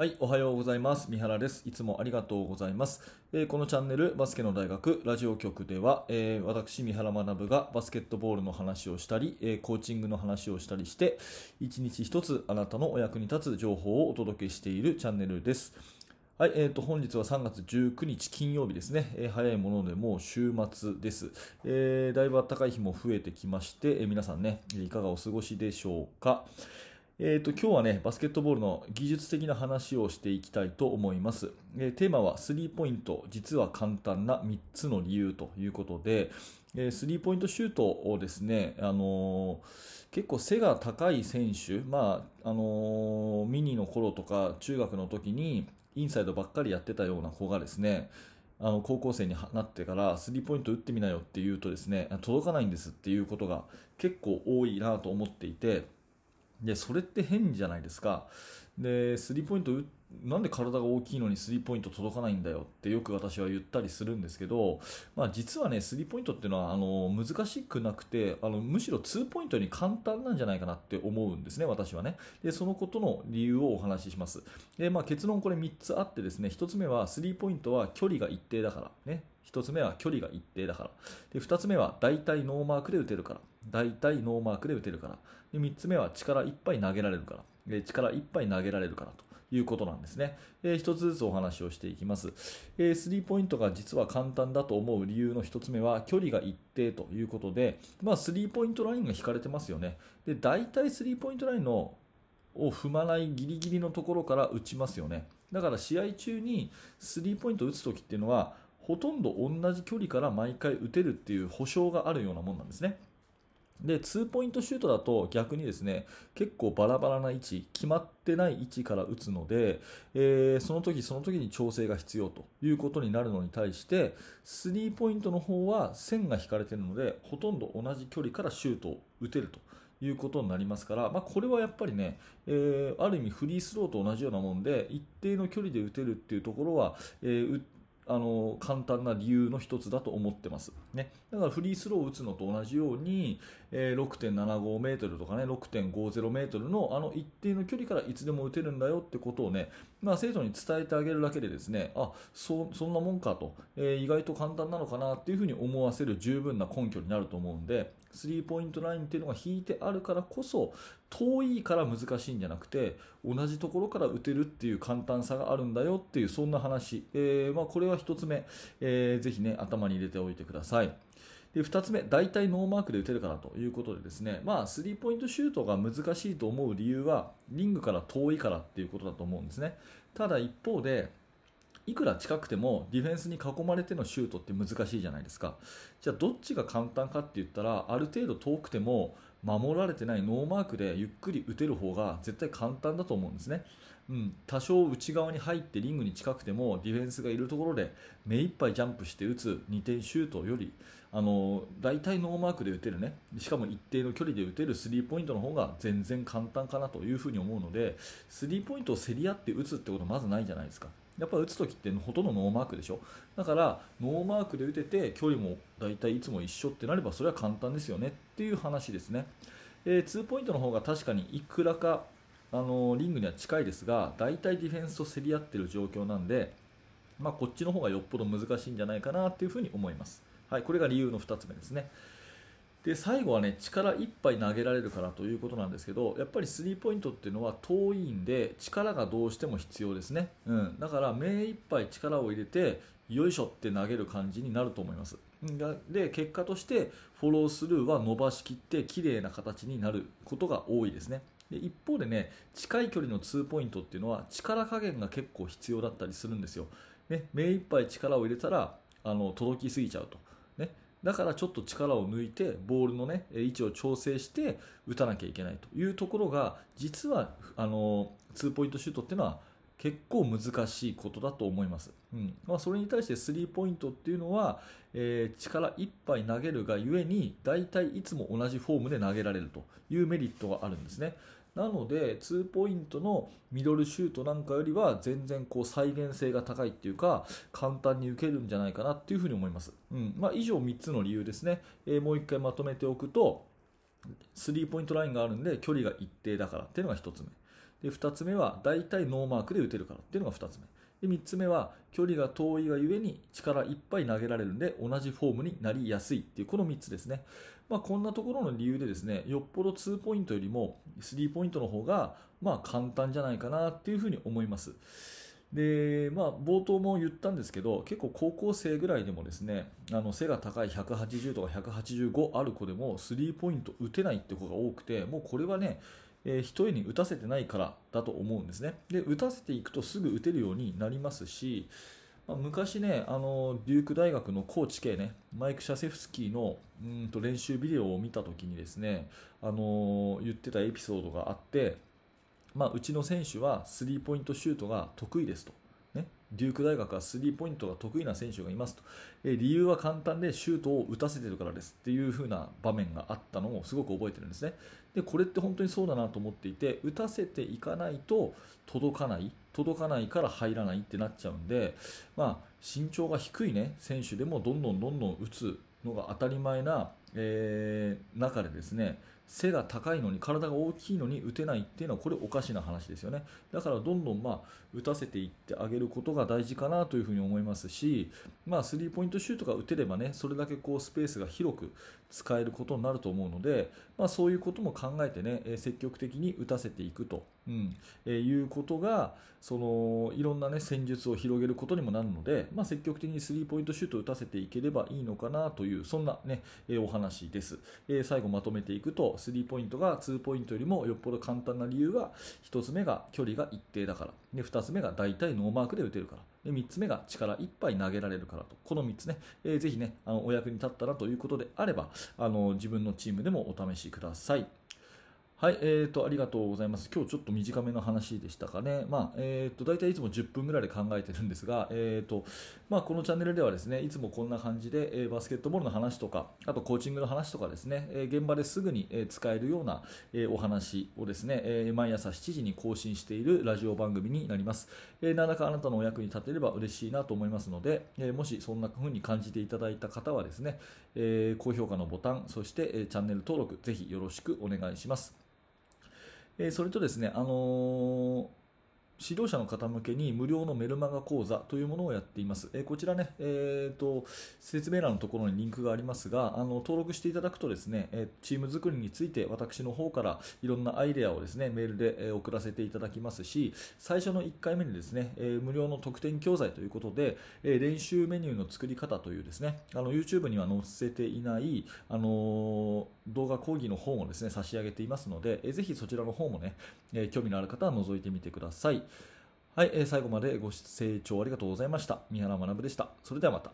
はい、おはようございます。三原です。いつもありがとうございます。えーこのチャンネル、バスケの大学ラジオ局では、えー私、三原学がバスケットボールの話をしたり、えーコーチングの話をしたりして、一日一つあなたのお役に立つ情報をお届けしているチャンネルです。はい、えー、と本日は3月19日金曜日ですね、えー早いものでもう週末です、えーだいぶ暖かい日も増えてきまして、えー皆さんね、いかがお過ごしでしょうか？えー、と今日はね、バスケットボールの技術的な話をしていきたいと思います。えーテーマはスリーポイント、実は簡単な3つの理由ということで、えースリーポイントシュートをですね、あのー結構背が高い選手、まああのミニの頃とか中学の時にインサイドばっかりやってたような子がですね、あの高校生になってからスリーポイント打ってみなよって言うとですね届かないんですっていうことが結構多いなと思っていてでそれって変じゃないですか。でスリーポイントなんで体が大きいのにスリーポイント届かないんだよってよく私は言ったりするんですけど、まあ、実はねスリーポイントっていうのはあの難しくなくてあのむしろツーポイントに簡単なんじゃないかなって思うんですね私はね。でそのことの理由をお話しします。で、まあ、結論これ3つあってですね1つ目はスリーポイントは距離が一定だからね。1つ目は距離が一定だから。で2つ目は大体ノーマークで打てるから。大体ノーマークで打てるからで3つ目は力いっぱい投げられるからで力いっぱい投げられるからということなんですね。えー一つずつお話をしていきます。えースリーポイントが実は簡単だと思う理由の一つ目は距離が一定ということで、まあ、スリーポイントラインが引かれてますよね。で、大体スリーポイントラインのを踏まないギリギリのところから打ちますよね。だから試合中にスリーポイント打つときっていうのは、ほとんど同じ距離から毎回打てるっていう保証があるようなもんなんですね。で、2ポイントシュートだと逆にですね、結構バラバラな位置、決まってない位置から打つので、えーその時その時に調整が必要ということになるのに対して、スリーポイントの方は線が引かれているので、ほとんど同じ距離からシュートを打てると。いうことになりますから、まあ、これはやっぱりね、えーある意味フリースローと同じようなもんで一定の距離で打てるっていうところは、えーあの簡単な理由の一つだと思ってます、ね、だからフリースローを打つのと同じように、えー6.75メートルとかね6.50メートルのあの一定の距離からいつでも打てるんだよってことをね、まあ、生徒に伝えてあげるだけでですねあそそんなもんかと、えー意外と簡単なのかなっていうふうに思わせる十分な根拠になると思うんでスリーポイントラインっていうのが引いてあるからこそ遠いから難しいんじゃなくて同じところから打てるっていう簡単さがあるんだよっていうそんな話、えーまあ、これは1つ目、えーぜひね頭に入れておいてください。で2つ目、大体ノーマークで打てるからということでですね、まあ、スリーポイントシュートが難しいと思う理由はリングから遠いからっていうことだと思うんですね。ただ一方でいくら近くてもディフェンスに囲まれてのシュートって難しいじゃないですか。じゃあどっちが簡単かって言ったらある程度遠くても守られてないノーマークでゆっくり打てる方が絶対簡単だと思うんですね。うん、多少内側に入ってリングに近くてもディフェンスがいるところで目いっぱいジャンプして打つ2点シュートよりあの大体ノーマークで打てるねしかも一定の距離で打てるスリーポイントの方が全然簡単かなというふうに思うのでスリーポイントを競り合って打つってことまずないじゃないですかやっぱ打つときってほとんどノーマークでしょ？だからノーマークで打てて距離も大体いつも一緒ってなればそれは簡単ですよねっていう話ですね、えー、2ポイントの方が確かにいくらかあのリングには近いですが大体ディフェンスと競り合ってる状況なんで、まあ、こっちの方がよっぽど難しいんじゃないかなというふに思います、はい、これが理由の2つ目ですね。で最後はね力いっぱい投げられるからということなんですけどやっぱりスリーポイントっていうのは遠いんで力がどうしても必要ですね、うん、だから目いっぱい力を入れてよいしょって投げる感じになると思います。で結果としてフォロースルーは伸ばしきって綺麗な形になることが多いですね。で一方でね近い距離の2ポイントっていうのは力加減が結構必要だったりするんですよ、ね、目いっぱい力を入れたらあの届きすぎちゃうと、だからちょっと力を抜いてボールの、ね、位置を調整して打たなきゃいけないというところが実はあの2ポイントシュートっていうのは結構難しいことだと思います、うん。まあ、それに対してスリーポイントっていうのは、えー力いっぱい投げるがゆえに大体いつも同じフォームで投げられるというメリットがあるんですね。なので2ポイントのミドルシュートなんかよりは全然こう再現性が高いっていうか簡単に打てるんじゃないかなっていうふうに思います、うん。まあ、以上3つの理由ですね、えーもう1回まとめておくとスリーポイントラインがあるんで距離が一定だからっていうのが1つ目。で2つ目は大体ノーマークで打てるからっていうのが2つ目。で3つ目は距離が遠いがゆえに力いっぱい投げられるんで同じフォームになりやすいっていうこの3つですね、まあ、こんなところの理由でですねよっぽど2ポイントよりも3ポイントの方がまあ簡単じゃないかなっていうふうに思います。でまあ、冒頭も言ったんですけど結構高校生ぐらいでもですねあの背が高い180とか185ある子でもスリーポイント打てないって子が多くてもうこれはねえー、一重に打たせてないからだと思うんですね。で打たせていくとすぐ打てるようになりますし、まあ、昔ねあのデューク大学のコーチ系ねマイク・シャセフスキーのうんと練習ビデオを見たときにですねあの言ってたエピソードがあって、まあ、うちの選手はスリーポイントシュートが得意ですと。デューク大学はスリーポイントが得意な選手がいますと、え理由は簡単でシュートを打たせてるからですっていう風な場面があったのをすごく覚えてるんですね。でこれって本当にそうだなと思っていて打たせていかないと届かない届かないから入らないってなっちゃうんで、まあ、身長が低い、ね、選手でもどんどんどんどん打つのが当たり前な、えー、中でですね背が高いのに体が大きいのに打てないっていうのはこれおかしな話ですよね。だからどんどんまあ打たせていってあげることが大事かなというふうに思いますしまあスリーポイントシュートが打てればねそれだけこうスペースが広く使えることになると思うので、まあ、そういうことも考えてね積極的に打たせていくと、うん、いうことがそのいろんなね戦術を広げることにもなるので、まあ、積極的にスリーポイントシュートを打たせていければいいのかなというそんなね、お話です、最後まとめていくとスリーポイントが2ポイントよりもよっぽど簡単な理由は1つ目が距離が一定だからで2つ目が大体ノーマークで打てるからで3つ目が力いっぱい投げられるからとこの3つね、えー、ぜひねあのお役に立ったらということであればあの自分のチームでもお試しください。はい、えーと、ありがとうございます。今日ちょっと短めの話でしたかね。まあ、えーと、大体いつも10分ぐらいで考えてるんですが、えーと、まあ、このチャンネルではですね、いつもこんな感じで、えー、バスケットボールの話とか、あとコーチングの話とかですね、えー、現場ですぐに、えー、使えるような、えお話をですね、え毎朝7時に更新しているラジオ番組になります。え何らかあなたのお役に立てれば嬉しいなと思いますので、えもしそんな風に感じていただいた方はですね、え高評価のボタン、そして、えチャンネル登録、ぜひよろしくお願いします。えそれとですね、あのー指導者の方向けに無料のメルマガ講座というものをやっています。えこちらね、えーと、説明欄のところにリンクがありますが、あの登録していただくとですね、えチーム作りについて私の方からいろんなアイデアをですね、メールで、え送らせていただきますし、最初の1回目にですね、え無料の特典教材ということで、え練習メニューの作り方というですね、あの YouTube には載せていない、あの動画講義の方もですね、差し上げていますので、えぜひそちらの方もね、え興味のある方は覗いてみてください。はい、えー、最後までご清聴ありがとうございました。三原学でした。それではまた。